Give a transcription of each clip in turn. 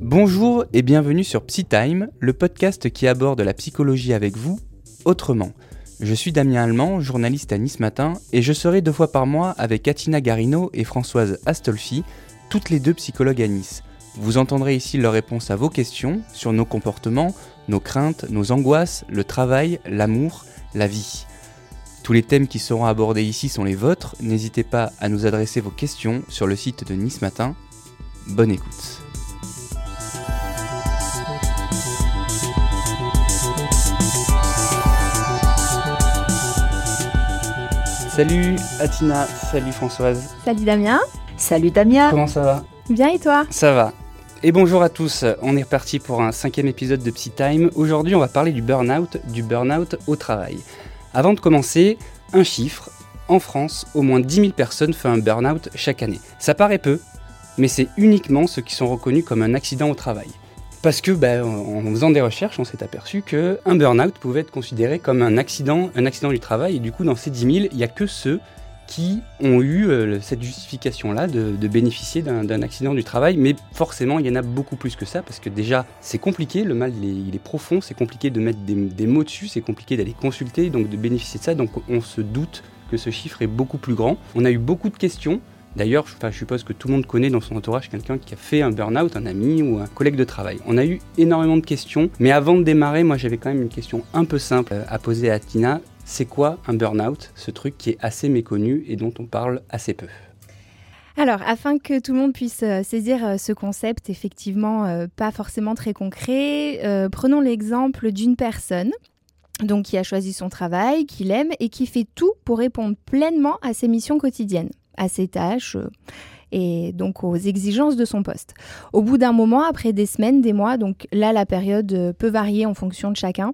Bonjour et bienvenue sur PsyTime, le podcast qui aborde la psychologie avec vous autrement. Je suis Damien Allemand, journaliste à Nice Matin, et je serai deux fois par mois avec Atina Garino et Françoise Astolfi, toutes les deux psychologues à Nice. Vous entendrez ici leurs réponses à vos questions sur nos comportements, nos craintes, nos angoisses, le travail, l'amour, la vie. Tous les thèmes qui seront abordés ici sont les vôtres, n'hésitez pas à nous adresser vos questions sur le site de Nice Matin. Bonne écoute. Salut Atina, salut Françoise. Salut Damien. Salut Damien. Comment ça va? Bien et toi? Ça va. Et bonjour à tous, on est reparti pour un cinquième épisode de Psy Time. Aujourd'hui on va parler du burn-out, du burn-out au travail. Avant de commencer, un chiffre. En France, au moins 10 000 personnes font un burn-out chaque année. Ça paraît peu, mais c'est uniquement ceux qui sont reconnus comme un accident au travail. Parce que, ben, en faisant des recherches, on s'est aperçu qu'un burn-out pouvait être considéré comme un accident, un accident du travail. Et du coup, dans ces 10 000, il n'y a que ceux qui ont eu euh, cette justification-là de, bénéficier d'un accident du travail. Mais forcément, il y en a beaucoup plus que ça, parce que déjà, c'est compliqué, le mal, il est, profond, c'est compliqué de mettre des, des mots dessus, c'est compliqué d'aller consulter, donc de bénéficier de ça. Donc on se doute que ce chiffre est beaucoup plus grand. On a eu beaucoup de questions. D'ailleurs, je suppose que tout le monde connaît dans son entourage quelqu'un qui a fait un burn-out, un ami ou un collègue de travail. On a eu énormément de questions, mais avant de démarrer, moi j'avais quand même une question un peu simple à poser à Tina. C'est quoi un burn-out Ce truc qui est assez méconnu et dont on parle assez peu? Alors, afin que tout le monde puisse euh, saisir euh, ce concept, effectivement, euh, pas forcément très concret, prenons l'exemple d'une personne donc qui a choisi son travail, qui l'aime et qui fait tout pour répondre pleinement à ses missions quotidiennes à ses tâches et donc aux exigences de son poste. Au bout d'un moment, après des semaines, des mois, donc là la période euh, peut varier en fonction de chacun,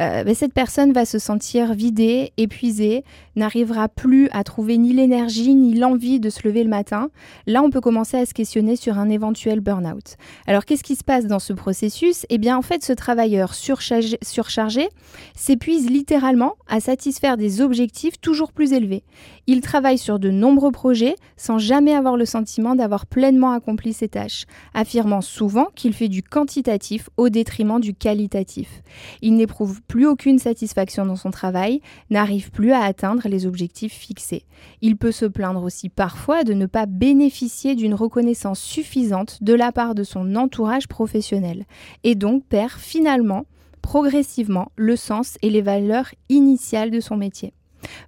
euh, ben, cette personne va se sentir vidée, épuisée, n'arrivera plus à trouver ni l'énergie ni l'envie de se lever le matin. Là, on peut commencer à se questionner sur un éventuel burn-out. Alors qu'est-ce qui se passe dans ce processus? Eh bien en fait, ce travailleur surchargé, surchargé s'épuise littéralement à satisfaire des objectifs toujours plus élevés. Il travaille sur de nombreux projets sans jamais avoir le sentiment d'avoir pleinement accompli ses tâches, affirmant souvent qu'il fait du quantitatif au détriment du qualitatif. Il n'éprouve plus aucune satisfaction dans son travail, n'arrive plus à atteindre les objectifs fixés. Il peut se plaindre aussi parfois de ne pas bénéficier d'une reconnaissance suffisante de la part de son entourage professionnel, et donc perd finalement progressivement le sens et les valeurs initiales de son métier.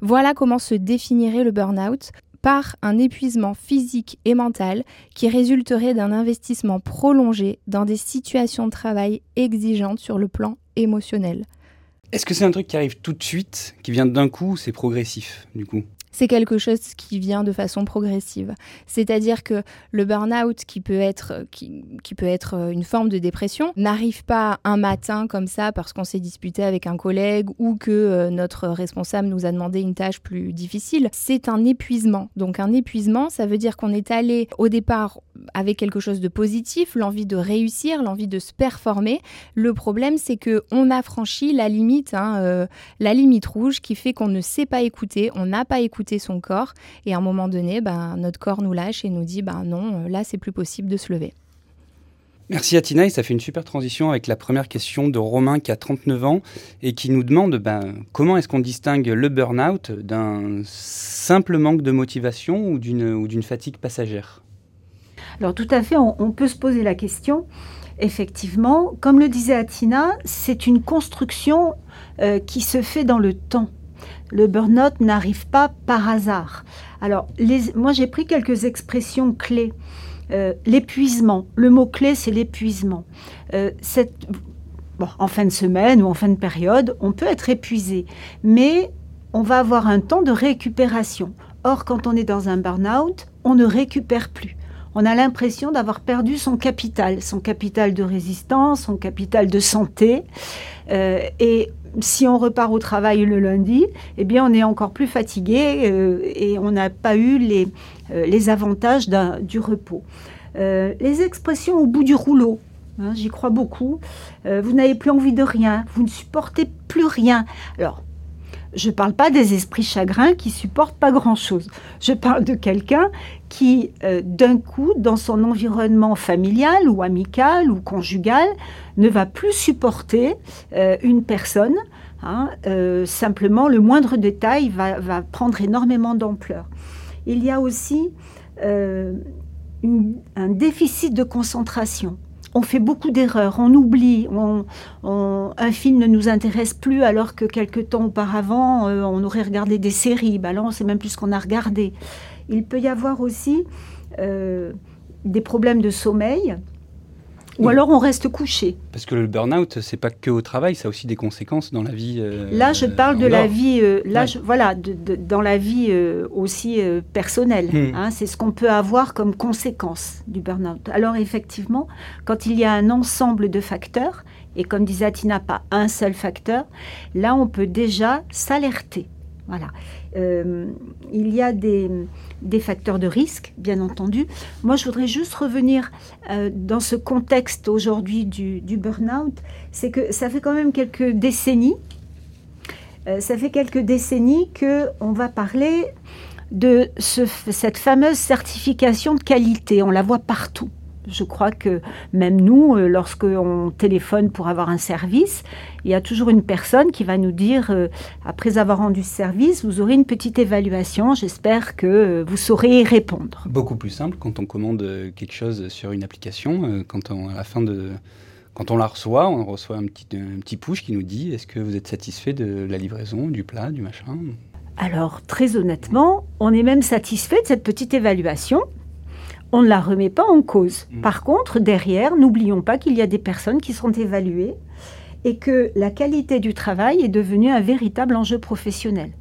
Voilà comment se définirait le burn-out par un épuisement physique et mental qui résulterait d'un investissement prolongé dans des situations de travail exigeantes sur le plan émotionnel. Est-ce que c'est un truc qui arrive tout de suite, qui vient d'un coup, ou c'est progressif du coup? C'est quelque chose qui vient de façon progressive. C'est-à-dire que le burn-out, qui, peut être, être une forme de dépression, n'arrive pas un matin comme ça parce qu'on s'est disputé avec un collègue ou que euh, notre responsable nous a demandé une tâche plus difficile. C'est un épuisement. Donc un épuisement, ça veut dire qu'on est allé au départ avec quelque chose de positif, l'envie de réussir, l'envie de se performer. Le problème, c'est que on a franchi la limite, hein, euh, la limite rouge qui fait qu'on ne sait pas écouter, on n'a pas écouté son corps. Et à un moment donné, ben, notre corps nous lâche et nous dit ben non, euh, là, c'est plus possible de se lever. Merci Atina, et ça fait une super transition avec la première question de Romain qui a 39 ans et qui nous demande ben, comment est-ce qu'on distingue le burn-out d'un simple manque de motivation ou d'une fatigue passagère? Alors tout à fait, on, peut se poser la question. Effectivement, comme le disait Atina, c'est une construction euh, qui se fait dans le temps le burn-out n'arrive pas par hasard. Alors, moi j'ai pris quelques expressions clés. Euh, l'épuisement, le mot-clé c'est l'épuisement. Euh, en fin de semaine ou en fin de période, on peut être épuisé, mais on va avoir un temps de récupération. Or, quand on est dans un burn-out, on ne récupère plus. On a l'impression d'avoir perdu son capital, son capital de résistance, son capital de santé. Euh, et si on repart au travail le lundi, eh bien, on est encore plus fatigué euh, et on n'a pas eu les, euh, les avantages du repos. Euh, les expressions au bout du rouleau, hein, j'y crois beaucoup. vous n'avez plus envie de rien, vous ne supportez plus rien. Alors, Je ne parle pas des esprits chagrins qui supportent pas grand-chose. Je parle de quelqu'un qui, euh, d'un coup, dans son environnement familial ou amical ou conjugal, ne va plus supporter euh, une personne. Hein, euh, simplement, le moindre détail va, va prendre énormément d'ampleur. Il y a aussi un déficit de concentration on fait beaucoup d'erreurs, on oublie, un film ne nous intéresse plus alors que quelques temps auparavant, euh, on aurait regardé des séries. Ben là, sait même plus ce qu'on a regardé. Il peut y avoir aussi euh, des problèmes de sommeil ou alors on reste couché. Parce que le burn-out, c'est pas que au travail, ça a aussi des conséquences dans la vie. Euh, là, je parle de la vie, euh, là, voilà, dans la vie euh, aussi personnelle. Hmm. Hein, c'est ce qu'on peut avoir comme conséquence du burn-out. Alors effectivement, quand il y a un ensemble de facteurs, et comme disait Atina, pas un seul facteur, là, on peut déjà s'alerter. Voilà. il y a des des facteurs de risque, bien entendu. Moi, je voudrais juste revenir euh, dans ce contexte aujourd'hui du, burn-out. C'est que ça fait quand même quelques décennies, euh, ça fait quelques décennies qu'on va parler de cette fameuse certification de qualité. On la voit partout. Je crois que même nous, euh, lorsqu'on téléphone pour avoir un service, il y a toujours une personne qui va nous dire, euh, après avoir rendu ce service, vous aurez une petite évaluation, j'espère que euh, vous saurez y répondre. Beaucoup plus simple quand on commande quelque chose sur une application, quand on, à la fin de... Quand on la reçoit, on reçoit un petit, un petit push qui nous dit est-ce que vous êtes satisfait de la livraison, du plat, du machin? Alors, très honnêtement, on est même satisfait de cette petite évaluation on ne la remet pas en cause. Mm. Par contre, derrière, n'oublions pas qu'il y a des personnes qui sont évaluées et que la qualité du travail est devenue un véritable enjeu professionnel.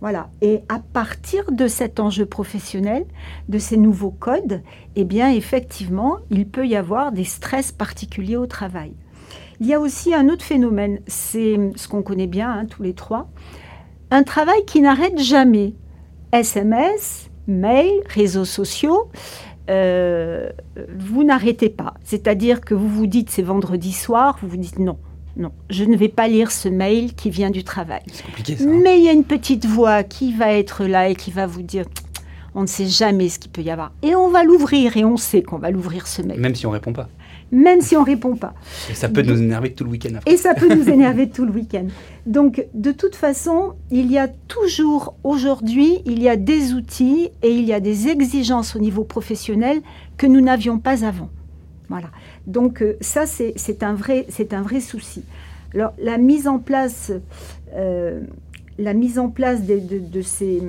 Voilà. Et à partir de cet enjeu professionnel, de ces nouveaux codes, eh bien, effectivement, il peut y avoir des stress particuliers au travail. Il y a aussi un autre phénomène, c'est ce qu'on connaît bien hein, tous les trois, un travail qui n'arrête jamais. SMS, mail, réseaux sociaux, euh, vous n'arrêtez pas. C'est-à-dire que vous vous dites c'est vendredi soir, vous vous dites non, non, je ne vais pas lire ce mail qui vient du travail. C'est compliqué ça. Hein. Mais il y a une petite voix qui va être là et qui va vous dire on ne sait jamais ce qu'il peut y avoir. Et on va l'ouvrir et on sait qu'on va l'ouvrir ce mail. Même si on répond pas même si on répond pas. Et ça peut nous énerver tout le week-end. Et ça peut nous énerver tout le week-end. Donc, de toute façon, il y a toujours aujourd'hui, il y a des outils et il y a des exigences au niveau professionnel que nous n'avions pas avant. Voilà. Donc, euh, ça, c'est un, vrai, un vrai souci. Alors, la mise en place, euh, la mise en place de, de, ces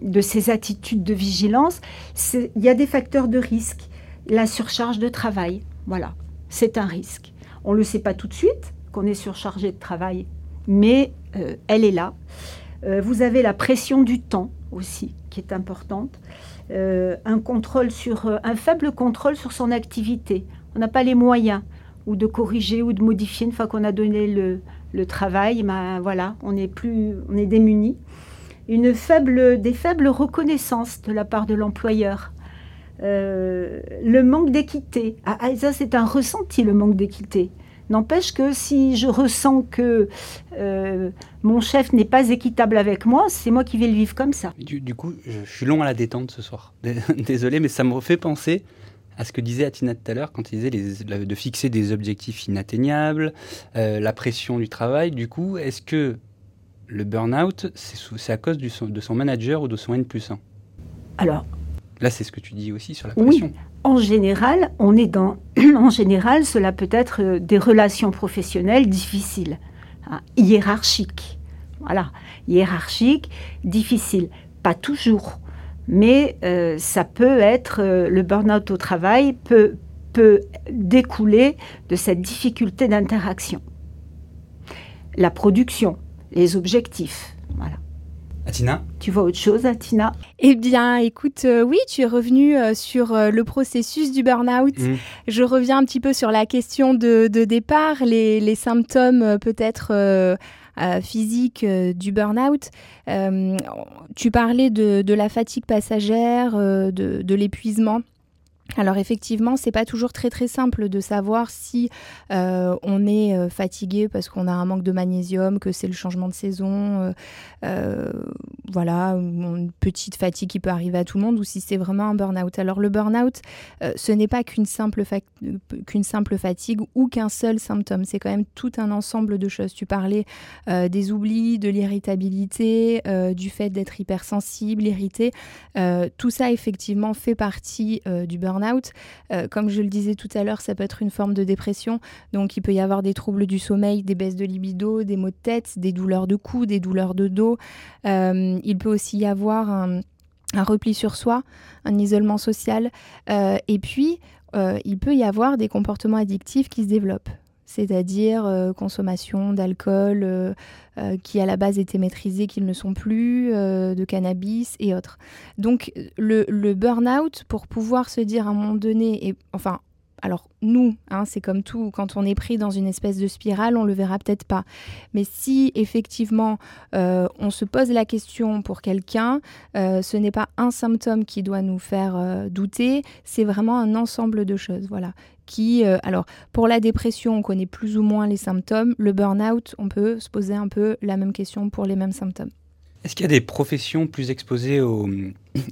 de ces attitudes de vigilance, il y a des facteurs de risque la surcharge de travail. Voilà, c'est un risque. On ne le sait pas tout de suite qu'on est surchargé de travail, mais euh, elle est là. Euh, vous avez la pression du temps aussi, qui est importante. Euh, un contrôle sur un faible contrôle sur son activité. On n'a pas les moyens ou de corriger ou de modifier une fois qu'on a donné le, travail. Ben, voilà, on est plus, on est démuni. Une faible, des faibles reconnaissances de la part de l'employeur. Euh, le manque d'équité. Ah, ah, ça, c'est un ressenti, le manque d'équité. N'empêche que si je ressens que euh, mon chef n'est pas équitable avec moi, c'est moi qui vais le vivre comme ça. Du, coup, je, suis long à la détente ce soir. Désolé, mais ça me refait penser à ce que disait Atina tout à l'heure quand il disait de fixer des objectifs inatteignables, euh, la pression du travail. Du coup, est-ce que le burn-out, c'est à cause de son manager ou de son N plus 1 Alors, Là, c'est ce que tu dis aussi sur la pression. Oui, en général, on est dans. en général, cela peut être euh, des relations professionnelles difficiles, hein, hiérarchiques. Voilà, hiérarchiques, difficiles. Pas toujours, mais euh, ça peut être. Euh, le burn-out au travail peut, peut découler de cette difficulté d'interaction. La production, les objectifs. Atina Tu vois autre chose, Atina Eh bien, écoute, euh, oui, tu es revenu euh, sur euh, le processus du burn-out. Mm. Je reviens un petit peu sur la question de, départ, les, symptômes peut-être physiques du burn-out. tu parlais de, la fatigue passagère, de, l'épuisement. Alors effectivement, c'est pas toujours très très simple de savoir si euh, on est euh, fatigué parce qu'on a un manque de magnésium, que c'est le changement de saison, euh, voilà, une petite fatigue qui peut arriver à tout le monde, ou si c'est vraiment un burn-out. Alors le burn-out, ce n'est pas qu'une simple, qu'une simple fatigue ou qu'un seul symptôme, c'est quand même tout un ensemble de choses. Tu parlais des oublis, de l'irritabilité, du fait d'être hypersensible, irrité. tout ça effectivement fait partie du burn-out out euh, comme je le disais tout à l'heure, ça peut être une forme de dépression. Donc il peut y avoir des troubles du sommeil, des baisses de libido, des maux de tête, des douleurs de cou, des douleurs de dos. Euh, il peut aussi y avoir un, repli sur soi, un isolement social. Euh, et puis, il peut y avoir des comportements addictifs qui se développent c'est-à-dire euh, consommation d'alcool euh, euh, qui à la base étaient maîtrisés, qu'ils ne sont plus, de cannabis et autres. Donc le, le burn-out, pour pouvoir se dire à un moment donné, et, enfin alors nous, hein, c'est comme tout, quand on est pris dans une espèce de spirale, on le verra peut-être pas. Mais si effectivement euh, on se pose la question pour quelqu'un, euh, ce n'est pas un symptôme qui doit nous faire euh, douter, c'est vraiment un ensemble de choses. Voilà. Qui, alors pour la dépression, on connaît plus ou moins les symptômes. Le burn-out, on peut se poser un peu la même question pour les mêmes symptômes. Est-ce qu'il y a des professions plus exposées au,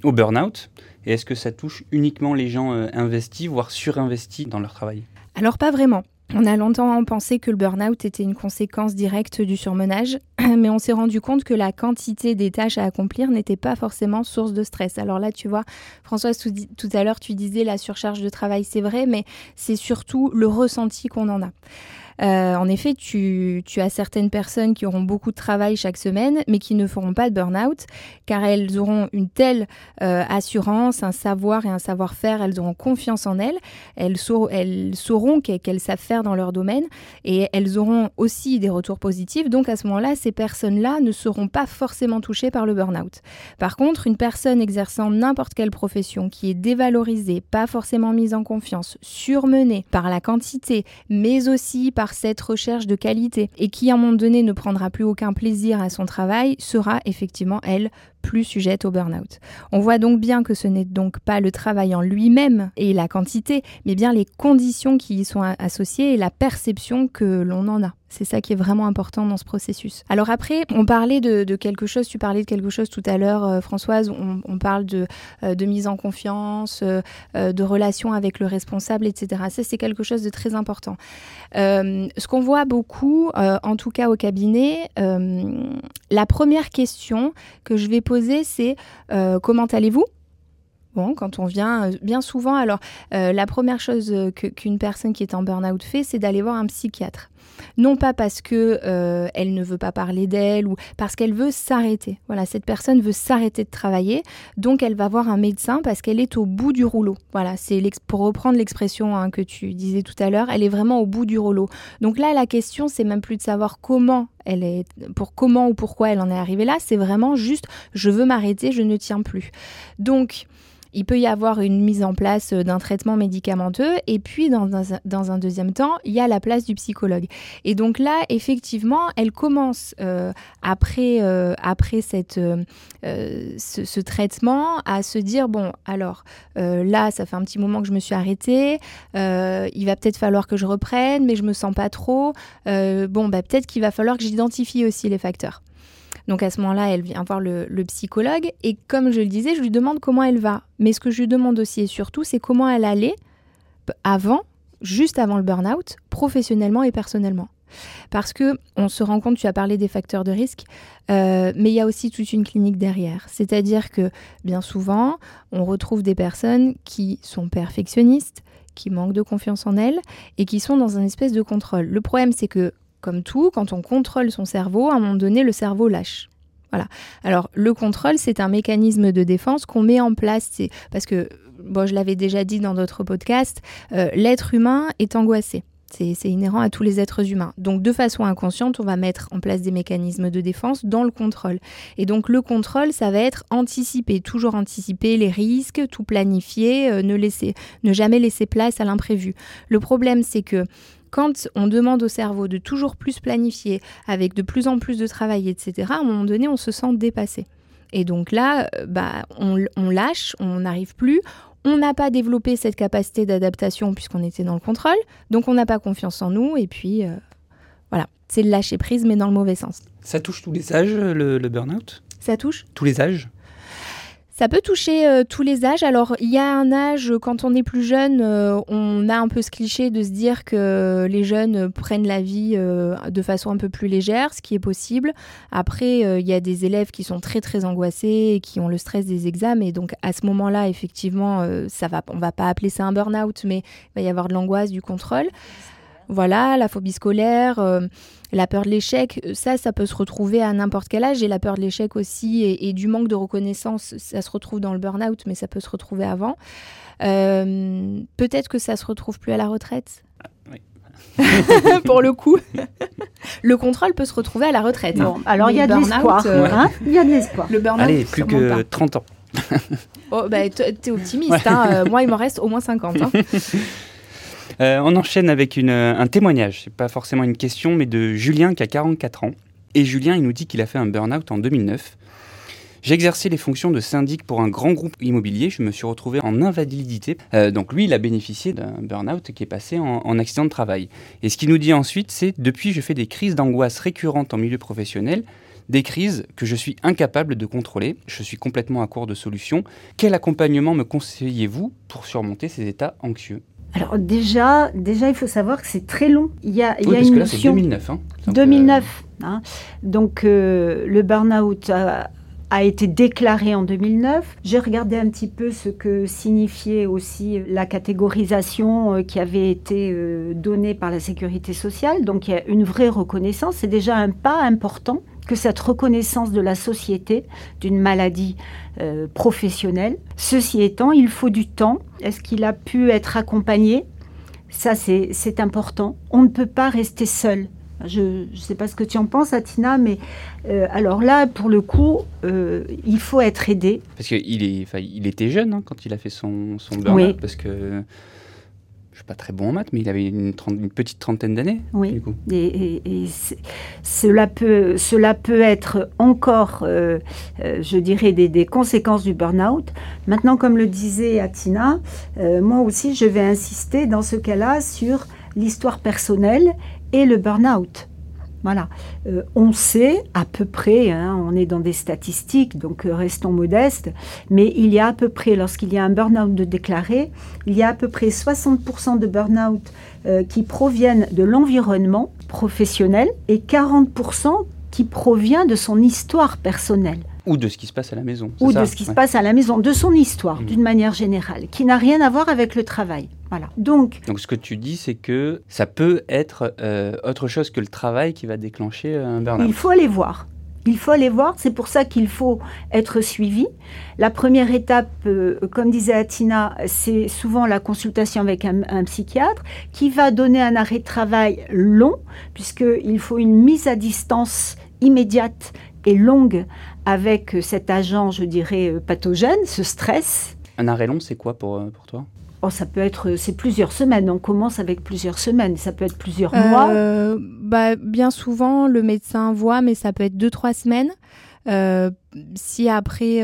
burn-out? Et est-ce que ça touche uniquement les gens euh, investis, voire surinvestis dans leur travail? Alors pas vraiment. On a longtemps pensé que le burn-out était une conséquence directe du surmenage, mais on s'est rendu compte que la quantité des tâches à accomplir n'était pas forcément source de stress. Alors là, tu vois, Françoise, tout à l'heure, tu disais la surcharge de travail, c'est vrai, mais c'est surtout le ressenti qu'on en a. Euh, en effet, tu, as certaines personnes qui auront beaucoup de travail chaque semaine, mais qui ne feront pas de burn-out, car elles auront une telle euh, assurance, un savoir et un savoir-faire, elles auront confiance en elles, elles, sauront qu'elles savent faire dans leur domaine, et elles auront aussi des retours positifs. Donc à ce moment-là, ces personnes-là ne seront pas forcément touchées par le burn-out. Par contre, une personne exerçant n'importe quelle profession qui est dévalorisée, pas forcément mise en confiance, surmenée par la quantité, mais aussi par cette recherche de qualité et qui à un moment donné ne prendra plus aucun plaisir à son travail sera effectivement elle plus sujette au burn-out. On voit donc bien que ce n'est donc pas le travail en lui-même et la quantité, mais bien les conditions qui y sont associées et la perception que l'on en a. C'est ça qui est vraiment important dans ce processus. Alors après, on parlait de, quelque chose, tu parlais de quelque chose tout à l'heure, euh, Françoise, on, parle de, euh, de, mise en confiance, euh, de relation avec le responsable, etc. Ça, c'est quelque chose de très important. ce qu'on voit beaucoup, en tout cas au cabinet, la première question que je vais poser c'est euh, comment allez-vous? Bon, quand on vient, euh, bien souvent, alors euh, la première chose qu'une personne qui est en burn-out fait, c'est d'aller voir un psychiatre. Non pas parce que elle ne veut pas parler d'elle ou parce qu'elle veut s'arrêter. Voilà, cette personne veut s'arrêter de travailler, donc elle va voir un médecin parce qu'elle est au bout du rouleau. Voilà, c'est pour reprendre l'expression hein, que tu disais tout à l'heure, elle est vraiment au bout du rouleau. Donc là, la question, c'est même plus de savoir comment elle est, pour comment ou pourquoi elle en est arrivée là, c'est vraiment juste je veux m'arrêter, je ne tiens plus. Donc il peut y avoir une mise en place euh, d'un traitement médicamenteux et puis dans un, deuxième temps, il y a la place du psychologue. Et donc là, effectivement, elle commence euh, après, euh, après cette, ce, traitement à se dire, bon, alors là, ça fait un petit moment que je me suis arrêtée, il va peut-être falloir que je reprenne, mais je me sens pas trop. bon, bah, peut-être qu'il va falloir que j'identifie aussi les facteurs. Donc à ce moment-là, elle vient voir le, psychologue et comme je le disais, je lui demande comment elle va. Mais ce que je lui demande aussi et surtout, c'est comment elle allait avant, juste avant le burn-out, professionnellement et personnellement. Parce que on se rend compte, tu as parlé des facteurs de risque, euh, mais il y a aussi toute une clinique derrière. C'est-à-dire que bien souvent, on retrouve des personnes qui sont perfectionnistes, qui manquent de confiance en elles et qui sont dans un espèce de contrôle. Le problème, c'est que comme tout, quand on contrôle son cerveau, à un moment donné, le cerveau lâche. Voilà. Alors, le contrôle, c'est un mécanisme de défense qu'on met en place. Parce que, bon, je l'avais déjà dit dans d'autres podcasts, euh, l'être humain est angoissé. C'est inhérent à tous les êtres humains. Donc, de façon inconsciente, on va mettre en place des mécanismes de défense dans le contrôle. Et donc, le contrôle, ça va être anticiper, toujours anticiper les risques, tout planifier, euh, ne, laisser, ne jamais laisser place à l'imprévu. Le problème, c'est que quand on demande au cerveau de toujours plus planifier, avec de plus en plus de travail, etc., à un moment donné, on se sent dépassé. Et donc là, bah, on, on lâche, on n'arrive plus. On n'a pas développé cette capacité d'adaptation puisqu'on était dans le contrôle, donc on n'a pas confiance en nous, et puis voilà, c'est le lâcher prise, mais dans le mauvais sens. Ça touche tous les âges, le, le burn-out? Ça touche? Tous les âges? Ça peut toucher euh, tous les âges. Alors, il y a un âge, quand on est plus jeune, euh, on a un peu ce cliché de se dire que les jeunes prennent la vie euh, de façon un peu plus légère, ce qui est possible. Après, il y a des élèves qui sont très très angoissés et qui ont le stress des examens. Et donc, à ce moment-là, effectivement, ça va, on va pas appeler ça un burn-out, mais il va y avoir de l'angoisse, du contrôle. Voilà, la phobie scolaire, euh, la peur de l'échec, ça, ça peut se retrouver à n'importe quel âge. Et la peur de l'échec aussi et, du manque de reconnaissance, ça se retrouve dans le burn-out, mais ça peut se retrouver avant. Euh, peut-être que ça se retrouve plus à la retraite. Ah, Pour le coup, le contrôle peut se retrouver à la retraite. Bon, alors il y a de l'espoir. Euh, hein il y a de l'espoir. Le burn-out, Allez, plus que 30 ans. oh, bah, T'es optimiste. Hein. moi, il m'en reste au moins 50. Hein. Euh, on enchaîne avec euh, un témoignage, c'est pas forcément une question, mais de Julien qui a 44 ans. Et Julien, il nous dit qu'il a fait un burn-out en 2009. J'ai exercé les fonctions de syndic pour un grand groupe immobilier. Je me suis retrouvé en invalidité. Euh, donc lui, il a bénéficié d'un burn-out qui est passé en, en, accident de travail. Et ce qu'il nous dit ensuite, c'est depuis, je fais des crises d'angoisse récurrentes en milieu professionnel, des crises que je suis incapable de contrôler. Je suis complètement à court de solutions. Quel accompagnement me conseillez-vous pour surmonter ces états anxieux? Alors déjà, déjà, il faut savoir que c'est très long. Il y a, il y a une que là, c'est 2009. Hein. 2009. Euh, hein. Donc euh, le burn-out a, a, été déclaré en 2009. J'ai regardé un petit peu ce que signifiait aussi la catégorisation euh, qui avait été donnée par la sécurité sociale. Donc il y a une vraie reconnaissance. C'est déjà un pas important que cette reconnaissance de la société d'une maladie euh, professionnelle. Ceci étant, il faut du temps. Est-ce qu'il a pu être accompagné? Ça, c'est important. On ne peut pas rester seul. Je ne sais pas ce que tu en penses, Atina, mais euh, alors là, pour le coup, euh, il faut être aidé. Parce qu'il il était jeune hein, quand il a fait son, son burn-out, parce que je suis pas très bon en maths, mais il avait une, petite trentaine d'années. Oui. Et, cela peut, cela peut être encore, euh, euh, je dirais, des, conséquences du burn-out. Maintenant, comme le disait Atina, euh, moi aussi, je vais insister dans ce cas-là sur l'histoire personnelle et le burn-out. Voilà. Euh, on sait à peu près, hein, on est dans des statistiques, donc euh, restons modestes, mais il y a à peu près, lorsqu'il y a un burn-out de déclaré, il y a à peu près 60% de burn-out euh, qui proviennent de l'environnement professionnel et 40% qui provient de son histoire personnelle. Ou de ce qui se passe à la maison. Ou de ce qui se passe à la maison, de son histoire, mmh. d'une manière générale, qui n'a rien à voir avec le travail. Voilà. Donc, Donc ce que tu dis, c'est que ça peut être euh, autre chose que le travail qui va déclencher euh, un burn-out. Il faut aller voir. Il faut aller voir, c'est pour ça qu'il faut être suivi. La première étape, euh, comme disait Atina, c'est souvent la consultation avec un, un, psychiatre qui va donner un arrêt de travail long, puisqu'il faut une mise à distance immédiate et longue avec cet agent, je dirais, euh, pathogène, ce stress. Un arrêt long, c'est quoi pour, euh, pour toi? Oh, ça peut être, c'est plusieurs semaines. On commence avec plusieurs semaines. Ça peut être plusieurs mois. Euh, bah, bien souvent, le médecin voit, mais ça peut être deux, trois semaines. si après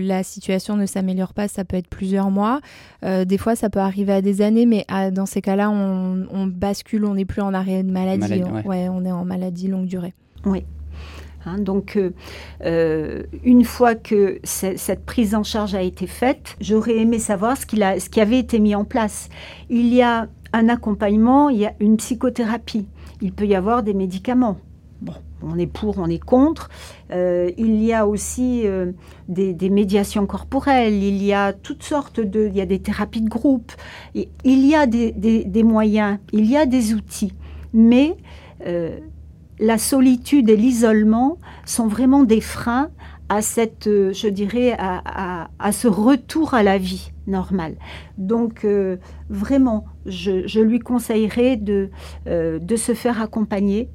la situation ne s'améliore pas, ça peut être plusieurs mois. des fois, ça peut arriver à des années, mais dans ces cas-là, on, bascule, on n'est plus en arrêt de maladie. ouais. on est en maladie longue durée. Oui. Hein, donc, euh, euh, une fois que cette prise en charge a été faite, j'aurais aimé savoir ce, a, ce qui avait été mis en place. Il y a un accompagnement, il y a une psychothérapie, il peut y avoir des médicaments. Bon, on est pour, on est contre. Euh, il y a aussi des, médiations corporelles, il y a toutes sortes de... Il y a des thérapies de groupe, il y a des moyens, il y a des outils. Mais la solitude et l'isolement sont vraiment des freins à cette, euh, je dirais, à, ce retour à la vie normale. Donc, euh, vraiment, je, lui conseillerais de, euh, se faire accompagner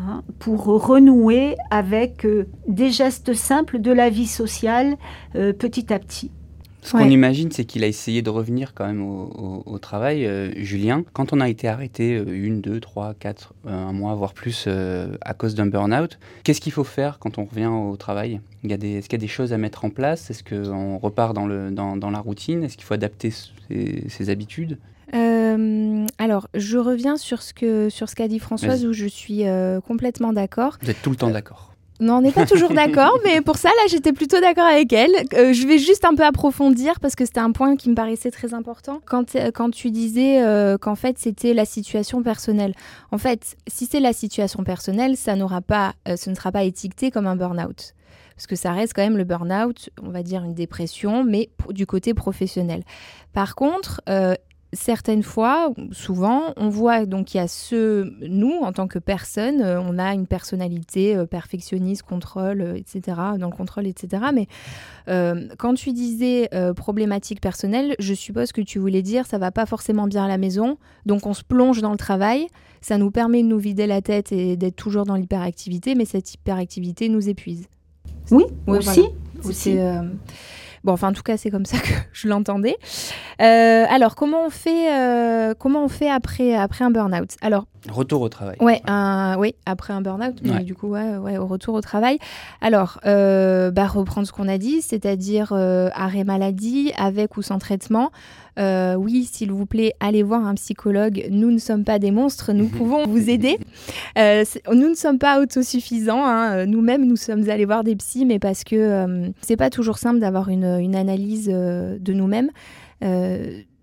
hein, pour renouer avec des gestes simples de la vie sociale petit à petit. Ce qu'on imagine, c'est qu'il a essayé de revenir quand même au, travail, euh, Julien. Quand on a été arrêté euh, une, deux, trois, quatre, euh, un mois, voire plus, à cause d'un burn-out, qu'est-ce qu'il faut faire quand on revient au travail? Est-ce qu'il y a des choses à mettre en place? Est-ce qu'on repart dans, le, dans, dans la routine? Est-ce qu'il faut adapter ses, ses habitudes? Euh, alors, je reviens sur ce que sur ce qu'a dit Françoise, où je suis euh, complètement d'accord. Vous êtes tout le temps d'accord. Non, on n'est pas toujours d'accord, mais pour ça, là, j'étais plutôt d'accord avec elle. Euh, je vais juste un peu approfondir parce que c'était un point qui me paraissait très important. Quand, euh, quand tu disais euh, qu'en fait, c'était la situation personnelle. En fait, si c'est la situation personnelle, ça n'aura pas, ce ne sera pas étiqueté comme un burn-out. Parce que ça reste quand même le burn-out, on va dire une dépression, mais du côté professionnel. Par contre, certaines fois, souvent, on voit donc il y a ce nous en tant que personne, euh, on a une personnalité euh, perfectionniste, contrôle, euh, etc. Dans le contrôle, etc. Mais euh, quand tu disais euh, problématique personnelle, je suppose que tu voulais dire ça va pas forcément bien à la maison, donc on se plonge dans le travail. Ça nous permet de nous vider la tête et d'être toujours dans l'hyperactivité, mais cette hyperactivité nous épuise. Oui, Ouais, aussi. voilà. aussi. Bon, enfin, en tout cas, c'est comme ça que je l'entendais. Euh, alors, comment on fait, euh, comment on fait après, après un burn-out? Alors, Retour au travail. Ouais, un, oui, après un burn-out, mais Ouais. du coup, ouais, ouais, au retour au travail. Alors, euh, bah, reprendre ce qu'on a dit, c'est-à-dire euh, arrêt maladie, avec ou sans traitement. Euh, oui, s'il vous plaît, allez voir un psychologue. Nous ne sommes pas des monstres, nous pouvons vous aider. Euh, nous ne sommes pas autosuffisants. hein. Euh, Nous-mêmes, nous sommes allés voir des psys, mais parce que euh, c'est pas toujours simple d'avoir une, une analyse de nous-mêmes.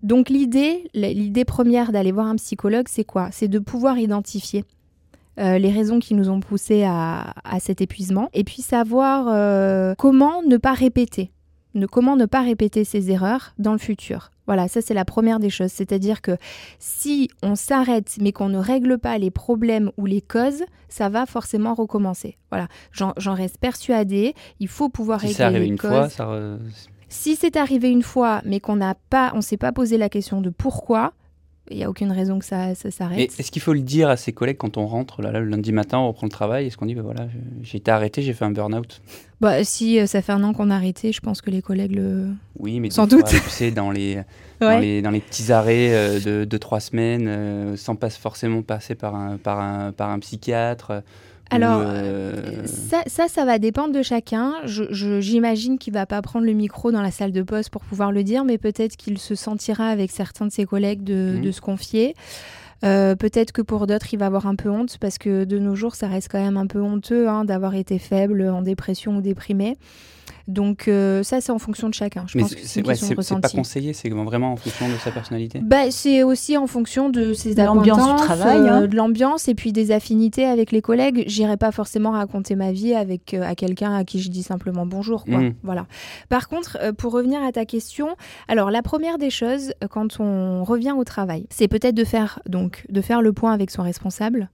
Donc l'idée, l'idée première d'aller voir un psychologue, c'est quoi? C'est de pouvoir identifier euh, les raisons qui nous ont poussés à, à cet épuisement, et puis savoir euh, comment ne pas répéter, ne, comment ne pas répéter ces erreurs dans le futur. Voilà, ça c'est la première des choses. C'est-à-dire que si on s'arrête mais qu'on ne règle pas les problèmes ou les causes, ça va forcément recommencer. Voilà, j'en reste persuadée. Il faut pouvoir Si régler c'est arrivé les une causes. fois, ça. re- Si c'est arrivé une fois, mais qu'on n'a pas, on s'est pas posé la question de pourquoi, il n'y a aucune raison que ça, s'arrête. est-ce qu'il faut le dire à ses collègues quand on rentre là, là, le lundi matin, on reprend le travail Est-ce qu'on dit, bah, voilà, j'ai été arrêté, j'ai fait un burn-out? Bah, si euh, ça fait un an qu'on a arrêté, je pense que les collègues le. Oui, mais Sans fois, doute. tu sais, dans les, dans les, dans les petits arrêts euh, de, de trois semaines, euh, sans pas forcément passer par un, par un, par un psychiatre. Euh, Alors, euh, Ça, ça, ça va dépendre de chacun. J'imagine qu'il va pas prendre le micro dans la salle de poste pour pouvoir le dire, mais peut-être qu'il se sentira avec certains de ses collègues de, Mhm. de se confier. Euh, peut-être que pour d'autres, il va avoir un peu honte parce que de nos jours, ça reste quand même un peu honteux hein, d'avoir été faible, en dépression ou déprimé. Donc euh, ça, c'est en fonction de chacun. Je mais pense que c'est ouais, pas conseillé, c'est vraiment en fonction de sa personnalité. Bah, c'est aussi en fonction de ses De l'ambiance du travail, euh, hein. de l'ambiance et puis des affinités avec les collègues. J'irai pas forcément raconter ma vie avec euh, à quelqu'un à qui je dis simplement bonjour, quoi. Mhm. Voilà. Par contre, euh, pour revenir à ta question, alors la première des choses quand on revient au travail, c'est peut-être de faire donc de faire le point avec son responsable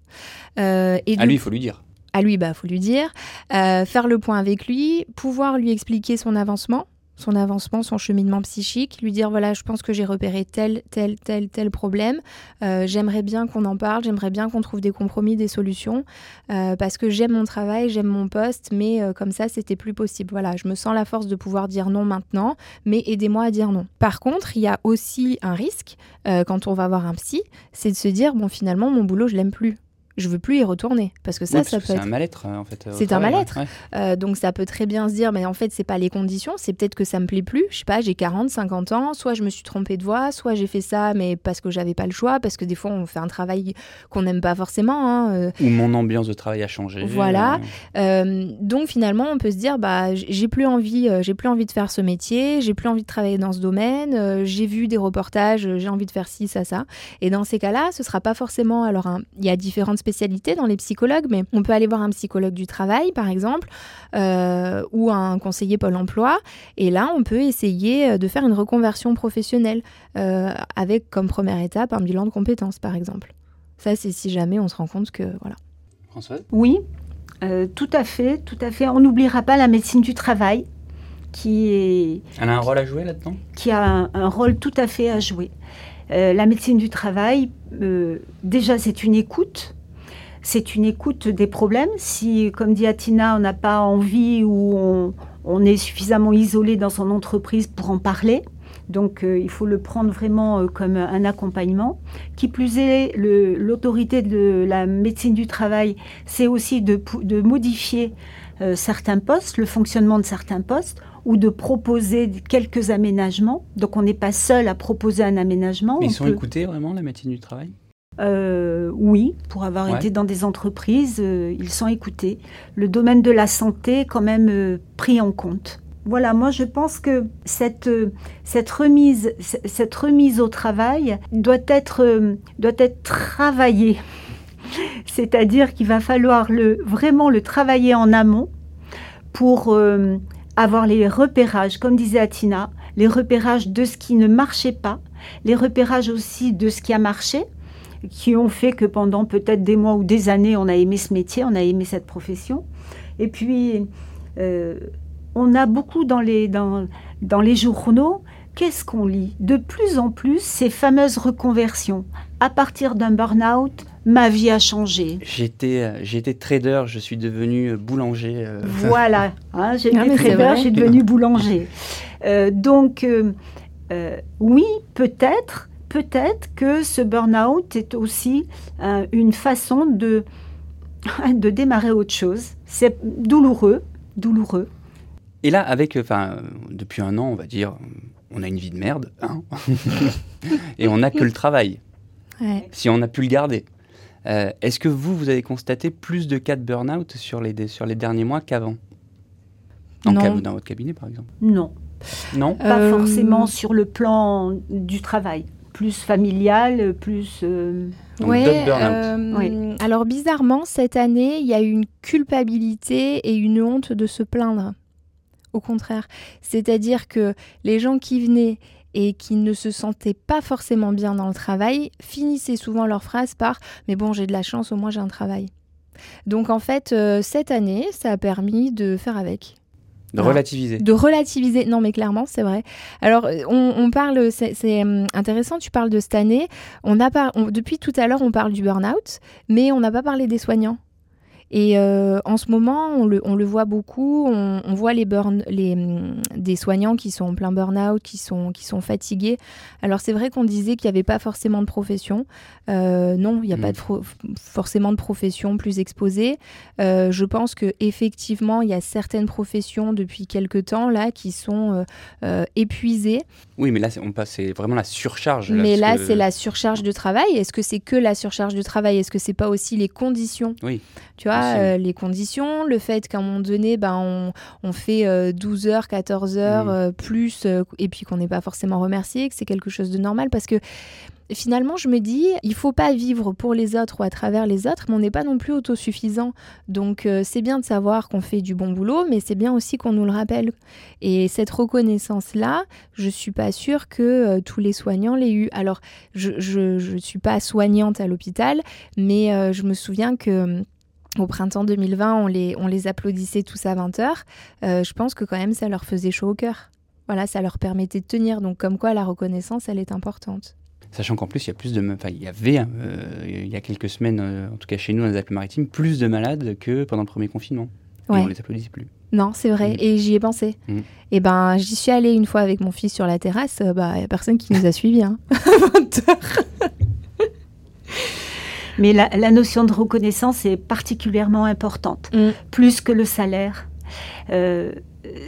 euh, et de À lui, il faut lui dire. À lui, bah faut lui dire, euh, faire le point avec lui, pouvoir lui expliquer son avancement, son avancement, son cheminement psychique, lui dire voilà, je pense que j'ai repéré tel, tel, tel, tel problème. Euh, j'aimerais bien qu'on en parle, j'aimerais bien qu'on trouve des compromis, des solutions, euh, parce que j'aime mon travail, j'aime mon poste, mais comme ça, c'était plus possible. Voilà, je me sens la force de pouvoir dire non maintenant, mais aidez-moi à dire non. Par contre, il y a aussi un risque quand on va voir un psy, c'est de se dire bon, finalement, mon boulot, je l'aime plus. Je veux plus y retourner parce que ça, Oui, parce ça que peut c'est un mal-être, euh, en fait. au C'est un mal-être. ouais. euh, donc ça peut très bien se dire, mais en fait, c'est pas les conditions, c'est peut-être que ça me plaît plus. Je sais pas, j'ai 40, 50 ans, soit je me suis trompée de voie, soit j'ai fait ça, mais parce que j'avais pas le choix, parce que des fois, on fait un travail qu'on n'aime pas forcément. hein, euh, Ou mon ambiance de travail a changé. Voilà. euh, euh, donc finalement, on peut se dire, bah, j'ai plus envie, euh, j'ai plus envie de faire ce métier, j'ai plus envie de travailler dans ce domaine, euh, j'ai vu des reportages, euh, j'ai envie de faire ci, ça, ça. Et dans ces cas-là, ce sera pas forcément. Alors, il y a différentes dans les psychologues, mais on peut aller voir un psychologue du travail, par exemple, euh, ou un conseiller Pôle Emploi. Et là, on peut essayer euh, de faire une reconversion professionnelle euh, avec comme première étape un bilan de compétences, par exemple. Ça, c'est si jamais on se rend compte que voilà. Françoise? Oui, euh, tout à fait, tout à fait. On n'oubliera pas la médecine du travail, qui, est, Elle a un rôle à jouer là-dedans? qui a un, un rôle tout à fait à jouer. Euh, la médecine du travail, euh, déjà, c'est une écoute. C'est une écoute des problèmes. Si, comme dit Atina, on n'a pas envie ou on, on est suffisamment isolé dans son entreprise pour en parler, donc euh, il faut le prendre vraiment euh, comme un accompagnement. Qui plus est, l'autorité de la médecine du travail, c'est aussi de, modifier certains postes, le fonctionnement de certains postes, ou de proposer quelques aménagements. Donc on n'est pas seul à proposer un aménagement. ils sont écoutés vraiment, la médecine du travail? Oui, pour avoir été dans des entreprises, ils sont écoutés. Le domaine de la santé est quand même pris en compte. Voilà, moi je pense que cette, cette, remise, cette remise au travail doit être, doit être travaillée. C'est-à-dire qu'il va falloir le, vraiment le travailler en amont pour euh, avoir les repérages, comme disait Atina, les repérages de ce qui ne marchait pas, les repérages aussi de ce qui a marché, qui ont fait que pendant peut-être des mois ou des années, on a aimé ce métier, on a aimé cette profession. Et puis, euh, on a beaucoup dans les, dans, dans les journaux, qu'est-ce qu'on lit? De plus en plus, ces fameuses reconversions. À partir d'un burn-out, ma vie a changé. J'étais, euh, j'étais trader, je suis devenu euh, boulanger. Euh. Voilà, hein, j'étais trader, je suis devenu boulanger. donc, oui, peut-être, peut-être que ce burn-out est aussi une façon de, de démarrer autre chose. C'est douloureux, douloureux. Et là, avec, enfin, depuis un an, on va dire, on a une vie de merde, hein et on n'a que le travail. Si on a pu le garder. Euh, est-ce que vous, vous avez constaté plus de cas de burn-out sur les, sur les derniers mois qu'avant? Dans, dans votre cabinet, par exemple? Non. Non? Pas euh, forcément sur le plan du travail. Plus familial, plus... Euh... Ouais, euh, oui. Alors bizarrement, cette année, il y a eu une culpabilité et une honte de se plaindre au contraire. C'est-à-dire que les gens qui venaient et qui ne se sentaient pas forcément bien dans le travail finissaient souvent leur phrase par Mais bon, j'ai de la chance, au moins j'ai un travail. Donc en fait, euh, cette année, ça a permis de faire avec. De relativiser. De relativiser. Non, mais clairement, c'est vrai. Alors, euh, on, parle, c'est hum, intéressant, tu parles de cette année. On a depuis tout à l'heure, on parle du burn-out, mais on n'a pas parlé des soignants. Et euh, en ce moment, on le, on le voit beaucoup. On, on voit les, burn, les mm, des soignants qui sont en plein burn-out, qui sont, qui sont fatigués. Alors c'est vrai qu'on disait qu'il n'y avait pas forcément de profession. Euh, non, il n'y a pas de forcément de profession plus exposée. Euh, je pense que effectivement, il y a certaines professions depuis quelque temps là qui sont épuisées. Oui, mais là, on passe, c'est vraiment la surcharge. mais là, c'est la surcharge de travail. Est-ce que c'est que la surcharge de travail? Est-ce que c'est pas aussi les conditions? Oui. Tu vois, euh, les conditions, le fait qu'à un moment donné, ben, on, fait 12 euh, heures, 14 heures, euh, plus, et puis qu'on n'est pas forcément remercié, que c'est quelque chose de normal, parce que finalement, je me dis, il faut pas vivre pour les autres ou à travers les autres, mais on n'est pas non plus autosuffisant. Donc, c'est bien de savoir qu'on fait du bon boulot, mais c'est bien aussi qu'on nous le rappelle. Et cette reconnaissance-là, je suis pas sûre que tous les soignants l'aient eu. Alors, je ne suis pas soignante à l'hôpital, mais je me souviens que au printemps 2020, on les, on les applaudissait tous à 20h. Euh, je pense que quand même, ça leur faisait chaud au cœur. Voilà, ça leur permettait de tenir. Donc, comme quoi, la reconnaissance, elle est importante. Sachant qu'en plus, il y a plus de. Enfin, il y avait, euh, il y a quelques semaines, euh, en tout cas chez nous, dans les Alpes-Maritimes, plus de malades que pendant le premier confinement. Ouais. Et on les applaudissait plus. Non, c'est vrai. Mm. Et j'y ai pensé. Mm. Et ben, j'y suis allée une fois avec mon fils sur la terrasse. Bah, il n'y a personne qui nous a suivis. Hein. 20h. Mais la, notion de reconnaissance est particulièrement importante, mm. plus que le salaire. Euh,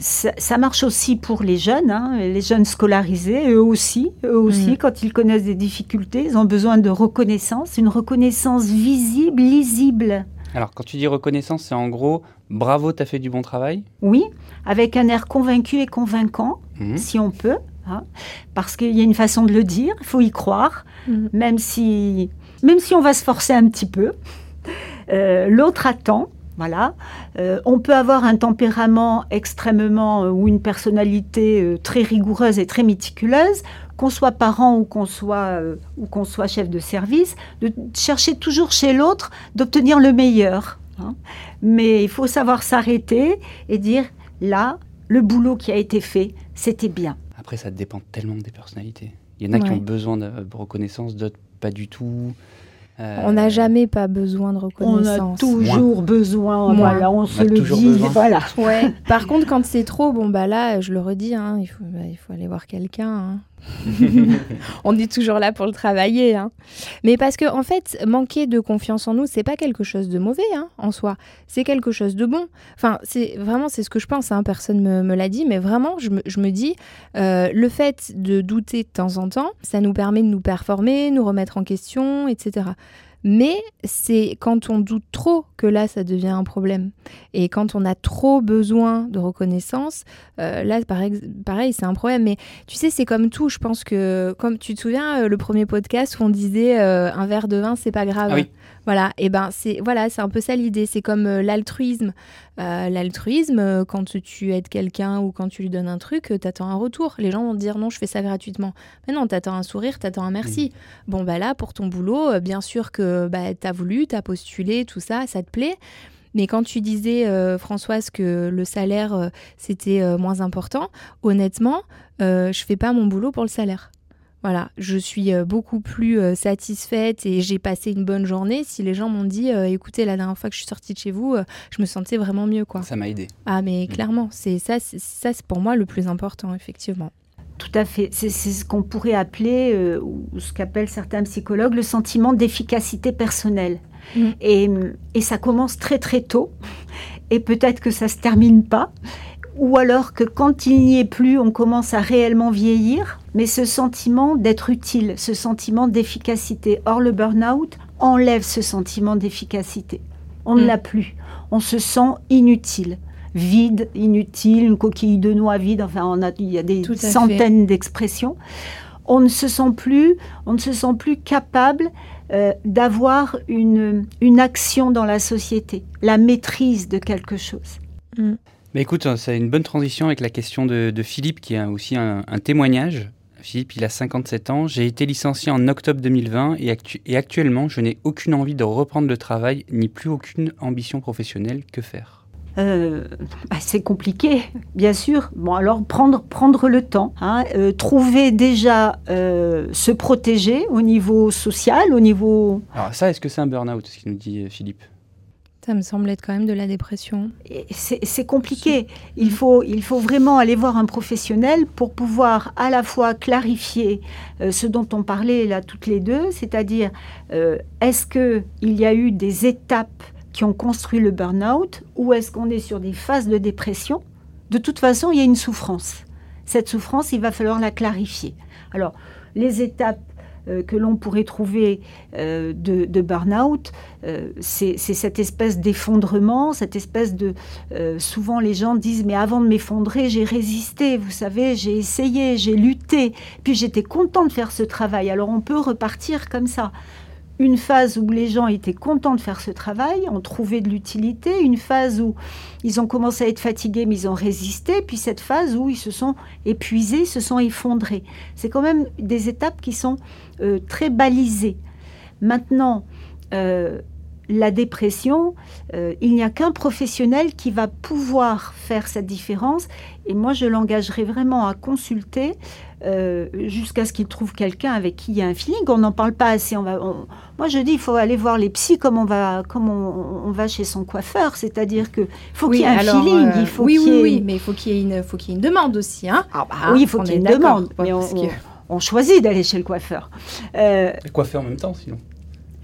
ça, marche aussi pour les jeunes, hein, les jeunes scolarisés, eux aussi, eux aussi, mm. quand ils connaissent des difficultés, ils ont besoin de reconnaissance, une reconnaissance visible, lisible. Alors, quand tu dis reconnaissance, c'est en gros, bravo, tu as fait du bon travail? Oui, avec un air convaincu et convaincant, mm. si on peut, hein, parce qu'il y a une façon de le dire, il faut y croire, même si même si on va se forcer un petit peu. Euh, l'autre attend. Voilà. Euh, on peut avoir un tempérament extrêmement euh, ou une personnalité très rigoureuse et très méticuleuse, qu'on soit parent ou qu'on soit, ou qu'on soit chef de service, de chercher toujours chez l'autre d'obtenir le meilleur. Hein. Mais il faut savoir s'arrêter et dire là, le boulot qui a été fait, c'était bien. Après, ça dépend tellement des personnalités. Il y en a qui ont besoin de reconnaissance, d'autres pas du tout. Euh, on n'a jamais pas besoin de reconnaissance. On a toujours besoin, voilà, on, se le dit, voilà. Ouais. Par contre, quand c'est trop, bon bah là, je le redis, hein, il, faut, bah, il faut aller voir quelqu'un. Hein. on est toujours là pour le travailler. Hein. Mais parce que, en fait, manquer de confiance en nous, c'est pas quelque chose de mauvais hein, en soi. C'est quelque chose de bon. Enfin, c'est vraiment, c'est ce que je pense. Hein. Personne me, me l'a dit, mais vraiment, je me, je me dis, euh, le fait de douter de temps en temps, ça nous permet de nous performer, nous remettre en question, etc. Mais c'est quand on doute trop que là, ça devient un problème. Et quand on a trop besoin de reconnaissance, euh, là, pareil, pareil c'est un problème. Mais tu sais, c'est comme tout. Je pense que, comme tu te souviens, euh, le premier podcast où on disait euh, un verre de vin, c'est pas grave. Ah voilà, et ben c'est voilà, c'est un peu ça l'idée. C'est comme l'altruisme. l'altruisme, quand tu aides quelqu'un ou quand tu lui donnes un truc, t'attends un retour. Les gens vont te dire non, je fais ça gratuitement. Mais non, t'attends un sourire, t'attends un merci. Bon bah là, pour ton boulot, bien sûr que bah, t'as voulu, t'as postulé, tout ça, ça te plaît. Mais quand tu disais, euh, Françoise, que le salaire, euh, c'était euh, moins important, honnêtement, je fais pas mon boulot pour le salaire. Voilà, je suis beaucoup plus satisfaite et j'ai passé une bonne journée si les gens m'ont dit écoutez, la dernière fois que je suis sortie de chez vous, je me sentais vraiment mieux. quoi. Ça m'a aidé. Ah, mais mm. clairement, c'est ça, ça c'est pour moi le plus important, effectivement. Tout à fait. C'est ce qu'on pourrait appeler, ou ce qu'appellent certains psychologues, le sentiment d'efficacité personnelle. Mm. Et, et, ça commence très très tôt. Et peut-être que ça se termine pas. Ou alors que quand il n'y est plus, on commence à réellement vieillir. Mais ce sentiment d'être utile, ce sentiment d'efficacité. Or, le burn-out enlève ce sentiment d'efficacité. On ne mm. l'a plus. On se sent inutile vide, inutile, une coquille de noix vide. Enfin, on a, il y a des centaines d'expressions. On ne se sent plus, on ne se sent plus capable euh, d'avoir une, une action dans la société, la maîtrise de quelque chose. Mm. Mais écoute, hein, c'est une bonne transition avec la question de, Philippe, qui a aussi un, témoignage. Philippe, il a 57 ans. J'ai été licencié en octobre 2020 et, et actuellement, je n'ai aucune envie de reprendre le travail, ni plus aucune ambition professionnelle. Que faire? Euh, bah, c'est compliqué, bien sûr. Bon, alors prendre, prendre le temps, hein, euh, trouver déjà euh, se protéger au niveau social, au niveau. Alors ça, est-ce que c'est un burn-out, ce qu'il nous dit Philippe? Ça me semble être quand même de la dépression. C'est compliqué. Il faut, il faut vraiment aller voir un professionnel pour pouvoir à la fois clarifier ce dont on parlait là toutes les deux, c'est-à-dire est-ce qu'il y a eu des étapes qui ont construit le burn-out ou est-ce qu'on est sur des phases de dépression? De toute façon, il y a une souffrance. Cette souffrance, il va falloir la clarifier. Alors, les étapes euh, que l'on pourrait trouver euh, de, burn-out, euh, c'est cette espèce d'effondrement, cette espèce de... souvent les gens disent, mais avant de m'effondrer, j'ai résisté, vous savez, j'ai essayé, j'ai lutté, puis j'étais content de faire ce travail. Alors on peut repartir comme ça une phase où les gens étaient contents de faire ce travail, ont trouvé de l'utilité, une phase où ils ont commencé à être fatigués mais ils ont résisté, puis cette phase où ils se sont épuisés, se sont effondrés. C'est quand même des étapes qui sont euh, très balisées. Maintenant, euh, la dépression, euh, il n'y a qu'un professionnel qui va pouvoir faire cette différence. Et moi, je l'engagerai vraiment à consulter euh, jusqu'à ce qu'il trouve quelqu'un avec qui il y a un feeling. On n'en parle pas assez. On va, moi, je dis, il faut aller voir les psys comme on va, comme on, va chez son coiffeur. C'est-à-dire que faut qu'il y ait un feeling. il faut oui, oui, oui, mais il faut qu'il y ait une, faut qu'il y ait une demande aussi, hein. Ah, bah oui, il faut qu'il y ait une demande. Mais on, choisit d'aller chez le coiffeur. Euh, le coiffeur en même temps, sinon.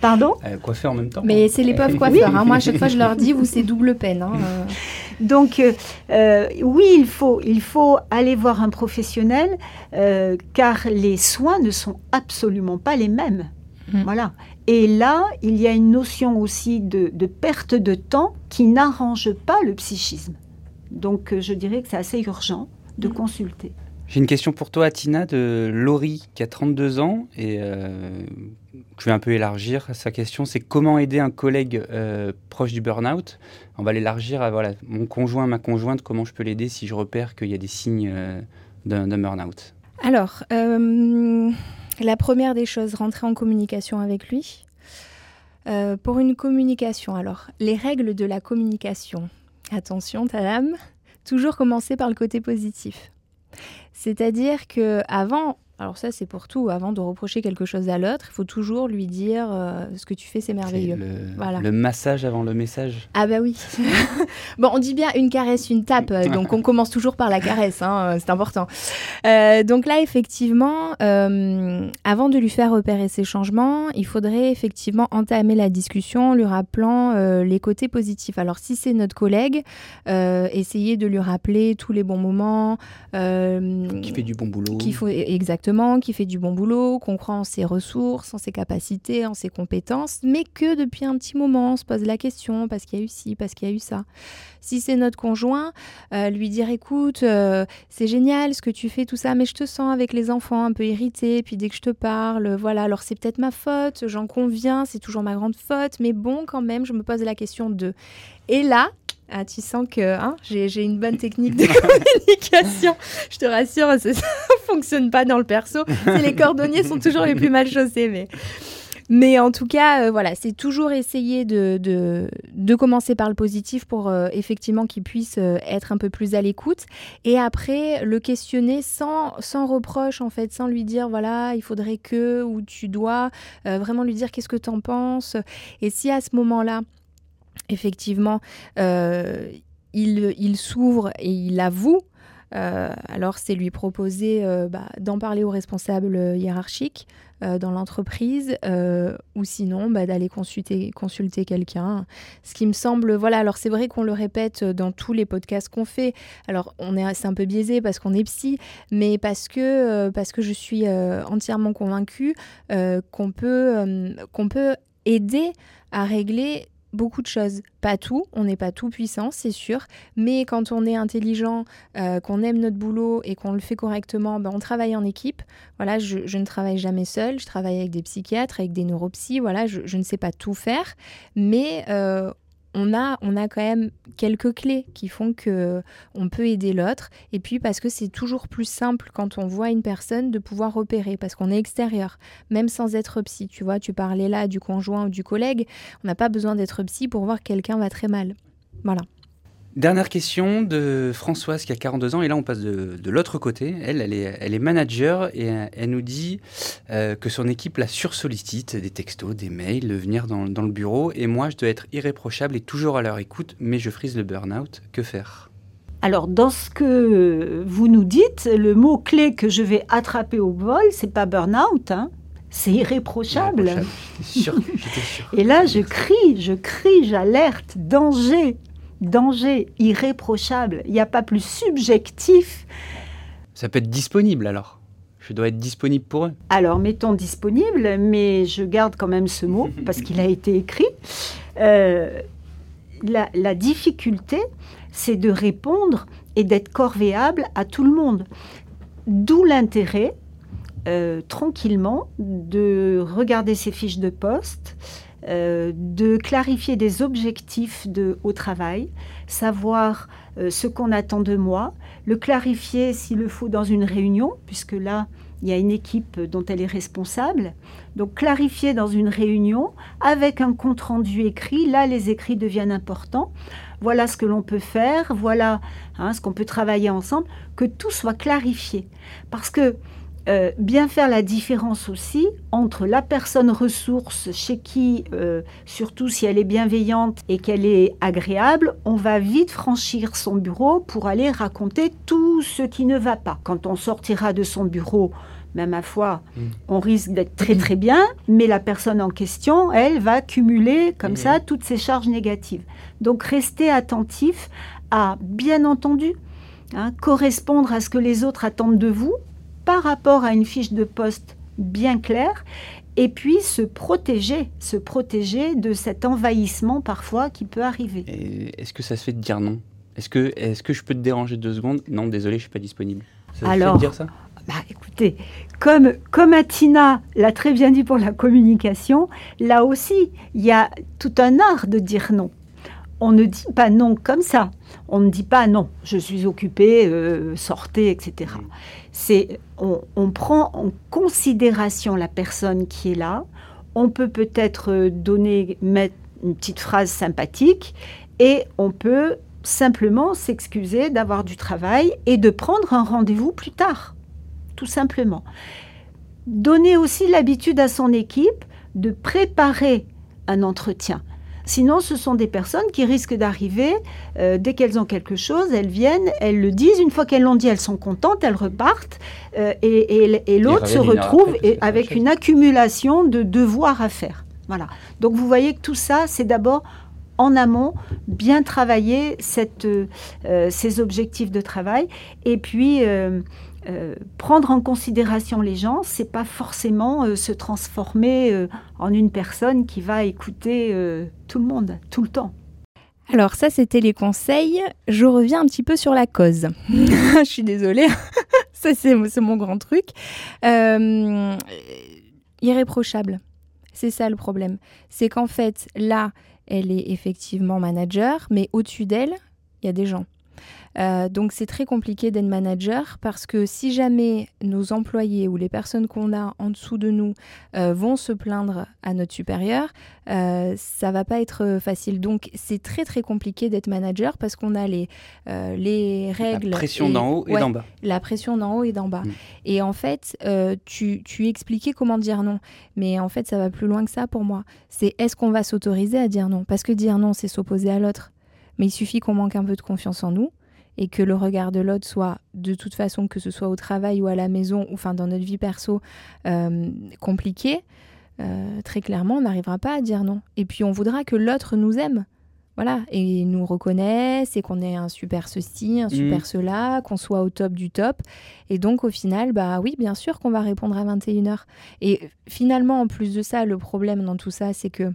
Pardon euh, Coiffeur en même temps. Mais c'est les pauvres coiffeurs. Hein. Moi, à chaque fois, je leur dis, vous, c'est double peine. Hein. Donc, euh, euh, oui, il faut, il faut aller voir un professionnel, car les soins ne sont absolument pas les mêmes. Mm. Voilà. Et là, il y a une notion aussi de, perte de temps qui n'arrange pas le psychisme. Donc, je dirais que c'est assez urgent de mm. consulter. J'ai une question pour toi, Tina, de Laurie, qui a 32 ans et je vais un peu élargir sa question, c'est comment aider un collègue euh, proche du burn-out? On va l'élargir à voilà, mon conjoint, ma conjointe, comment je peux l'aider si je repère qu'il y a des signes euh, d'un burn-out? Alors, euh, la première des choses, rentrer en communication avec lui. pour une communication, alors, les règles de la communication. Attention, Tadam, toujours commencer par le côté positif. C'est-à-dire que avant, Alors ça, c'est pour tout. Avant de reprocher quelque chose à l'autre, il faut toujours lui dire euh, ce que tu fais, c'est merveilleux. Le, voilà. le massage avant le message. Ah bah oui. bon, on dit bien une caresse, une tape. Euh, donc on commence toujours par la caresse, hein, euh, c'est important. Euh, donc là, effectivement, euh, avant de lui faire repérer ces changements, il faudrait effectivement entamer la discussion en lui rappelant les côtés positifs. Alors si c'est notre collègue, essayer de lui rappeler tous les bons moments. qui fait du bon boulot. Qui faut, exactement qui fait du bon boulot, qu'on croit en ses ressources, en ses capacités, en ses compétences, mais que depuis un petit moment, on se pose la question parce qu'il y a eu ci, parce qu'il y a eu ça. Si c'est notre conjoint, euh, lui dire écoute, euh, c'est génial ce que tu fais, tout ça, mais je te sens avec les enfants un peu irrité, puis dès que je te parle, voilà, alors c'est peut-être ma faute, j'en conviens, c'est toujours ma grande faute, mais bon, quand même, je me pose la question de. Et là, ah, tu sens que hein, j'ai une bonne technique de communication. Je te rassure, ça ne fonctionne pas dans le perso. Les cordonniers sont toujours les plus mal chaussés. Mais, mais en tout cas, euh, voilà, c'est toujours essayer de, de, de, commencer par le positif pour euh, effectivement qu'il puisse euh, être un peu plus à l'écoute. Et après, le questionner sans, sans reproche, en fait, sans lui dire, voilà, il faudrait que, ou tu dois, vraiment lui dire qu'est-ce que tu en penses. Et si à ce moment-là, effectivement, euh, il, il s'ouvre et il avoue. Euh, alors, c'est lui proposer euh, bah, d'en parler aux responsables hiérarchiques dans l'entreprise ou sinon bah, d'aller consulter, consulter quelqu'un. Ce qui me semble, voilà, alors c'est vrai qu'on le répète dans tous les podcasts qu'on fait. Alors, on est, c'est un peu biaisé parce qu'on est psy, mais parce que, parce que je suis entièrement convaincue qu'on peut, qu'on peut aider à régler beaucoup de choses. Pas tout, on n'est pas tout puissant, c'est sûr, mais quand on est intelligent, euh, qu'on aime notre boulot et qu'on le fait correctement, ben on travaille en équipe. Voilà, je, ne travaille jamais seule, je travaille avec des psychiatres, avec des neuropsies, voilà, je, je ne sais pas tout faire, mais euh, on a, on a quand même quelques clés qui font que on peut aider l'autre. Et puis parce que c'est toujours plus simple quand on voit une personne de pouvoir repérer, parce qu'on est extérieur, même sans être psy. Tu vois, tu parlais là du conjoint ou du collègue. On n'a pas besoin d'être psy pour voir que quelqu'un va très mal. Voilà. Dernière question de Françoise qui a 42 ans et là on passe de, de l'autre côté. Elle, elle est, elle est manager et elle nous dit euh, que son équipe la sursollicite, des textos, des mails, de venir dans, dans, le bureau et moi je dois être irréprochable et toujours à leur écoute mais je frise le burn-out. Que faire? Alors, dans ce que vous nous dites, le mot clé que je vais attraper au vol, c'est pas burn-out, hein c'est irréprochable. Et là, je crie, je crie, j'alerte, danger danger irréprochable. Il n'y a pas plus subjectif. Ça peut être disponible alors je dois être disponible pour eux. Alors, mettons disponible, mais je garde quand même ce mot parce qu'il a été écrit. Euh, la, la, difficulté, c'est de répondre et d'être corvéable à tout le monde. D'où l'intérêt, euh, tranquillement, de regarder ses fiches de poste, euh, de clarifier des objectifs de, au travail, savoir euh, ce qu'on attend de moi, le clarifier s'il le faut dans une réunion, puisque là, il y a une équipe dont elle est responsable. Donc clarifier dans une réunion avec un compte-rendu écrit, là les écrits deviennent importants. Voilà ce que l'on peut faire, voilà hein, ce qu'on peut travailler ensemble, que tout soit clarifié. Parce que euh, bien faire la différence aussi entre la personne ressource chez qui, euh, surtout si elle est bienveillante et qu'elle est agréable, on va vite franchir son bureau pour aller raconter tout ce qui ne va pas. Quand on sortira de son bureau, même à foi, mm. on risque d'être très très bien, mais la personne en question, elle, va cumuler comme mm. ça toutes ces charges négatives. Donc restez attentif à, bien entendu, hein, correspondre à ce que les autres attendent de vous, par rapport à une fiche de poste bien claire et puis se protéger, se protéger de cet envahissement parfois qui peut arriver. Est-ce que ça se fait de dire non? Est-ce que, est que je peux te déranger deux secondes? Non, désolé, je suis pas disponible. Ça Alors, fait de dire ça? bah, écoutez, comme, comme Atina l'a très bien dit pour la communication, là aussi, il y a tout un art de dire non on ne dit pas non comme ça. On ne dit pas non, je suis occupé, euh, sortez, etc. C'est on, prend en considération la personne qui est là. On peut peut-être euh, donner mettre une petite phrase sympathique et on peut simplement s'excuser d'avoir du travail et de prendre un rendez-vous plus tard. tout simplement. Donner aussi l'habitude à son équipe de préparer un entretien. Sinon, ce sont des personnes qui risquent d'arriver, euh, dès qu'elles ont quelque chose, elles viennent, elles le disent, une fois qu'elles l'ont dit, elles sont contentes, elles repartent, euh, et, l'autre se retrouve avec une accumulation de devoirs à faire. Voilà. Donc vous voyez que tout ça, c'est d'abord en amont, bien travailler cette, euh, ces objectifs de travail, et puis euh, prendre en considération les gens, c'est pas forcément euh, se transformer euh, en une personne qui va écouter tout le monde, tout le temps. Alors ça, c'était les conseils. Je reviens un petit peu sur la cause. Je suis désolée, ça c'est mon grand truc. irréprochable, c'est ça le problème. C'est qu'en fait, là, elle est effectivement manager, mais au-dessus d'elle, il y a des gens. Euh, donc c'est très compliqué d'être manager parce que si jamais nos employés ou les personnes qu'on a en dessous de nous euh, vont se plaindre à notre supérieur, euh, ça va pas être facile. Donc c'est très très compliqué d'être manager parce qu'on a les, les règles. La pression d'en haut et d'en bas. La pression d'en haut et d'en bas. Mm. Et en fait, tu, tu expliquais comment dire non. Mais en fait, ça va plus loin que ça pour moi. C'est est-ce qu'on va s'autoriser à dire non? Parce que dire non, c'est s'opposer à l'autre. Mais il suffit qu'on manque un peu de confiance en nous et que le regard de l'autre soit de toute façon, que ce soit au travail ou à la maison, ou enfin dans notre vie perso, euh, compliqué, euh, très clairement, on n'arrivera pas à dire non. Et puis on voudra que l'autre nous aime. Voilà, et nous reconnaisse et qu'on ait un super ceci, un super mmh. cela, qu'on soit au top du top. Et donc au final, bah oui, bien sûr qu'on va répondre à 21h. Et finalement, en plus de ça, le problème dans tout ça, c'est que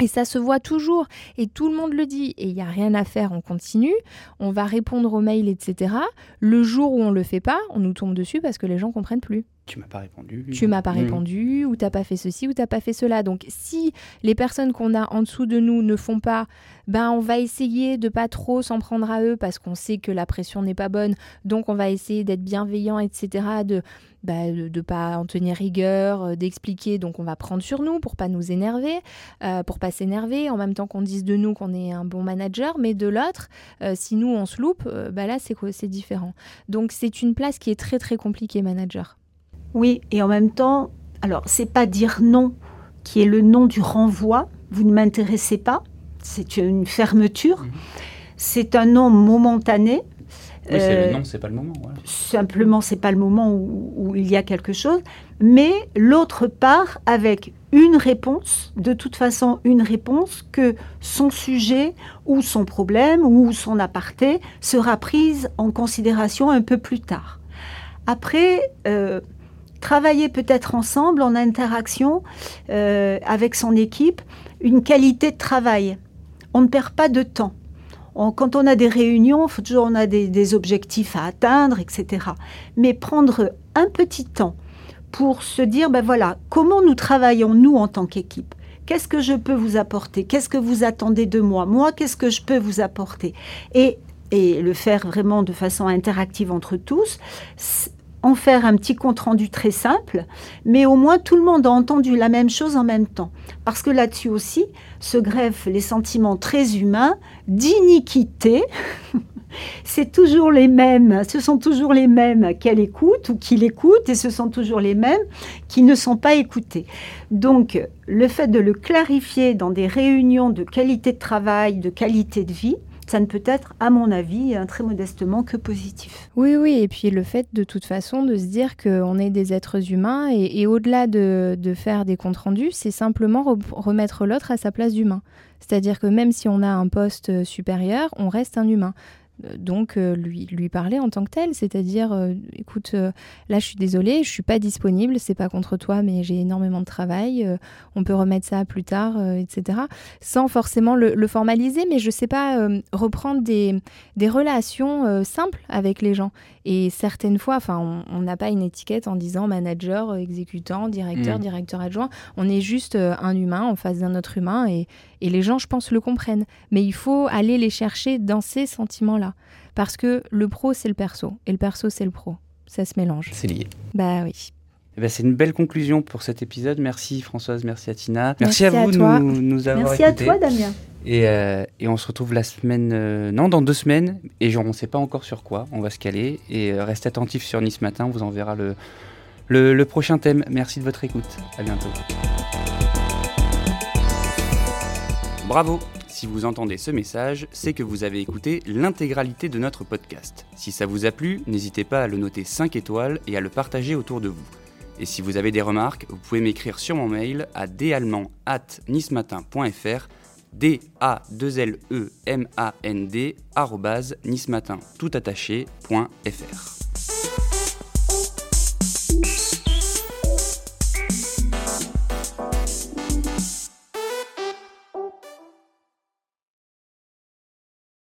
et ça se voit toujours, et tout le monde le dit, et il n'y a rien à faire, on continue, on va répondre aux mails, etc. Le jour où on ne le fait pas, on nous tombe dessus parce que les gens comprennent plus. Tu m'as pas répondu. Tu m'as pas mmh. répondu, ou t'as pas fait ceci, ou t'as pas fait cela. Donc si les personnes qu'on a en dessous de nous ne font pas, ben on va essayer de pas trop s'en prendre à eux parce qu'on sait que la pression n'est pas bonne. Donc on va essayer d'être bienveillant, etc. De bah, de pas en tenir rigueur, euh, d'expliquer. Donc on va prendre sur nous pour pas nous énerver, euh, pour pas s'énerver, en même temps qu'on dise de nous qu'on est un bon manager, mais de l'autre, euh, si nous on se loupe, bah là c'est c'est différent. Donc c'est une place qui est très très compliquée manager. Oui, et en même temps, alors c'est pas dire non qui est le nom du renvoi. Vous ne m'intéressez pas, c'est une fermeture. Mmh. C'est un nom momentané oui, c'est le euh, c'est pas le moment. Simplement, c'est pas le moment où, il y a quelque chose. Mais l'autre part avec une réponse, de toute façon une réponse que son sujet ou son problème ou son aparté sera prise en considération un peu plus tard. Après, euh, travailler peut-être ensemble en interaction euh, avec son équipe, une qualité de travail. On ne perd pas de temps. Quand on a des réunions, on a des, objectifs à atteindre, etc. Mais prendre un petit temps pour se dire, ben voilà, comment nous travaillons nous en tant qu'équipe? Qu'est-ce que je peux vous apporter? Qu'est-ce que vous attendez de moi? Moi, qu'est-ce que je peux vous apporter? Et, et le faire vraiment de façon interactive entre tous, en faire un petit compte-rendu très simple, mais au moins tout le monde a entendu la même chose en même temps. Parce que là-dessus aussi se greffent les sentiments très humains d'iniquité. C'est toujours les mêmes, ce sont toujours les mêmes qu'elle écoute ou qu'il écoute, et ce sont toujours les mêmes qui ne sont pas écoutés. Donc, le fait de le clarifier dans des réunions de qualité de travail, de qualité de vie, ça ne peut être, à mon avis, très modestement que positif. Oui, oui, et puis le fait de toute façon de se dire qu'on est des êtres humains et, au-delà de, faire des comptes rendus, c'est simplement remettre l'autre à sa place d'humain. C'est-à-dire que même si on a un poste supérieur, on reste un humain. Euh, donc euh, lui, lui parler en tant que tel, c'est-à-dire euh, écoute, là je suis désolée, je suis pas disponible, c'est pas contre toi, mais j'ai énormément de travail, on peut remettre ça plus tard, etc. Sans forcément le, formaliser, mais je sais pas, reprendre des, des relations simples avec les gens. Et certaines fois, enfin, on n'a pas une étiquette en disant manager, exécutant, directeur, mmh. directeur adjoint, on est juste un humain en face d'un autre humain et, et les gens, je pense, le comprennent. Mais il faut aller les chercher dans ces sentiments-là. Parce que le pro, c'est le perso. Et le perso, c'est le pro. Ça se mélange. C'est lié. Bah oui. Eh ben, c'est une belle conclusion pour cet épisode. Merci Françoise, merci à Tina. Merci, à vous de nous, nous, avoir Merci à toi Damien. Et, euh, et, on se retrouve la semaine. Euh, non, dans deux semaines. Et genre, on ne sait pas encore sur quoi. On va se caler. Et euh, restez attentifs sur Nice Matin. On vous enverra le, le, le prochain thème. Merci de votre écoute. À bientôt. Bravo Si vous entendez ce message, c'est que vous avez écouté l'intégralité de notre podcast. Si ça vous a plu, n'hésitez pas à le noter 5 étoiles et à le partager autour de vous. Et si vous avez des remarques, vous pouvez m'écrire sur mon mail à dallemand@nismatin.fr d a 2 l e m a n d nismatin tout attaché.fr.